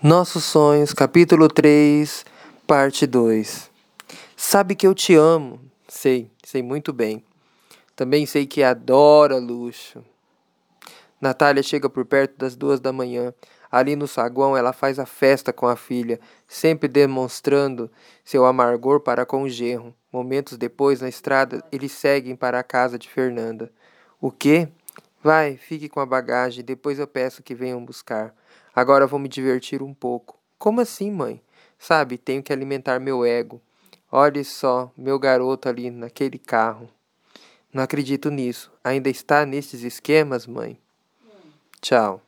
Nossos Sonhos, capítulo 3, parte 2. Sabe que eu te amo. Sei, sei muito bem. Também sei que adora luxo. Natália chega por perto das duas da manhã. Ali no saguão, ela faz a festa com a filha, sempre demonstrando seu amargor para com o genro. Momentos depois, na estrada, eles seguem para a casa de Fernanda. O quê? Vai, fique com a bagagem, depois eu peço que venham buscar. Agora vou me divertir um pouco. Como assim, mãe? Sabe, tenho que alimentar meu ego. Olhe só, meu garoto ali naquele carro. Não acredito nisso. Ainda está nesses esquemas, mãe? Tchau.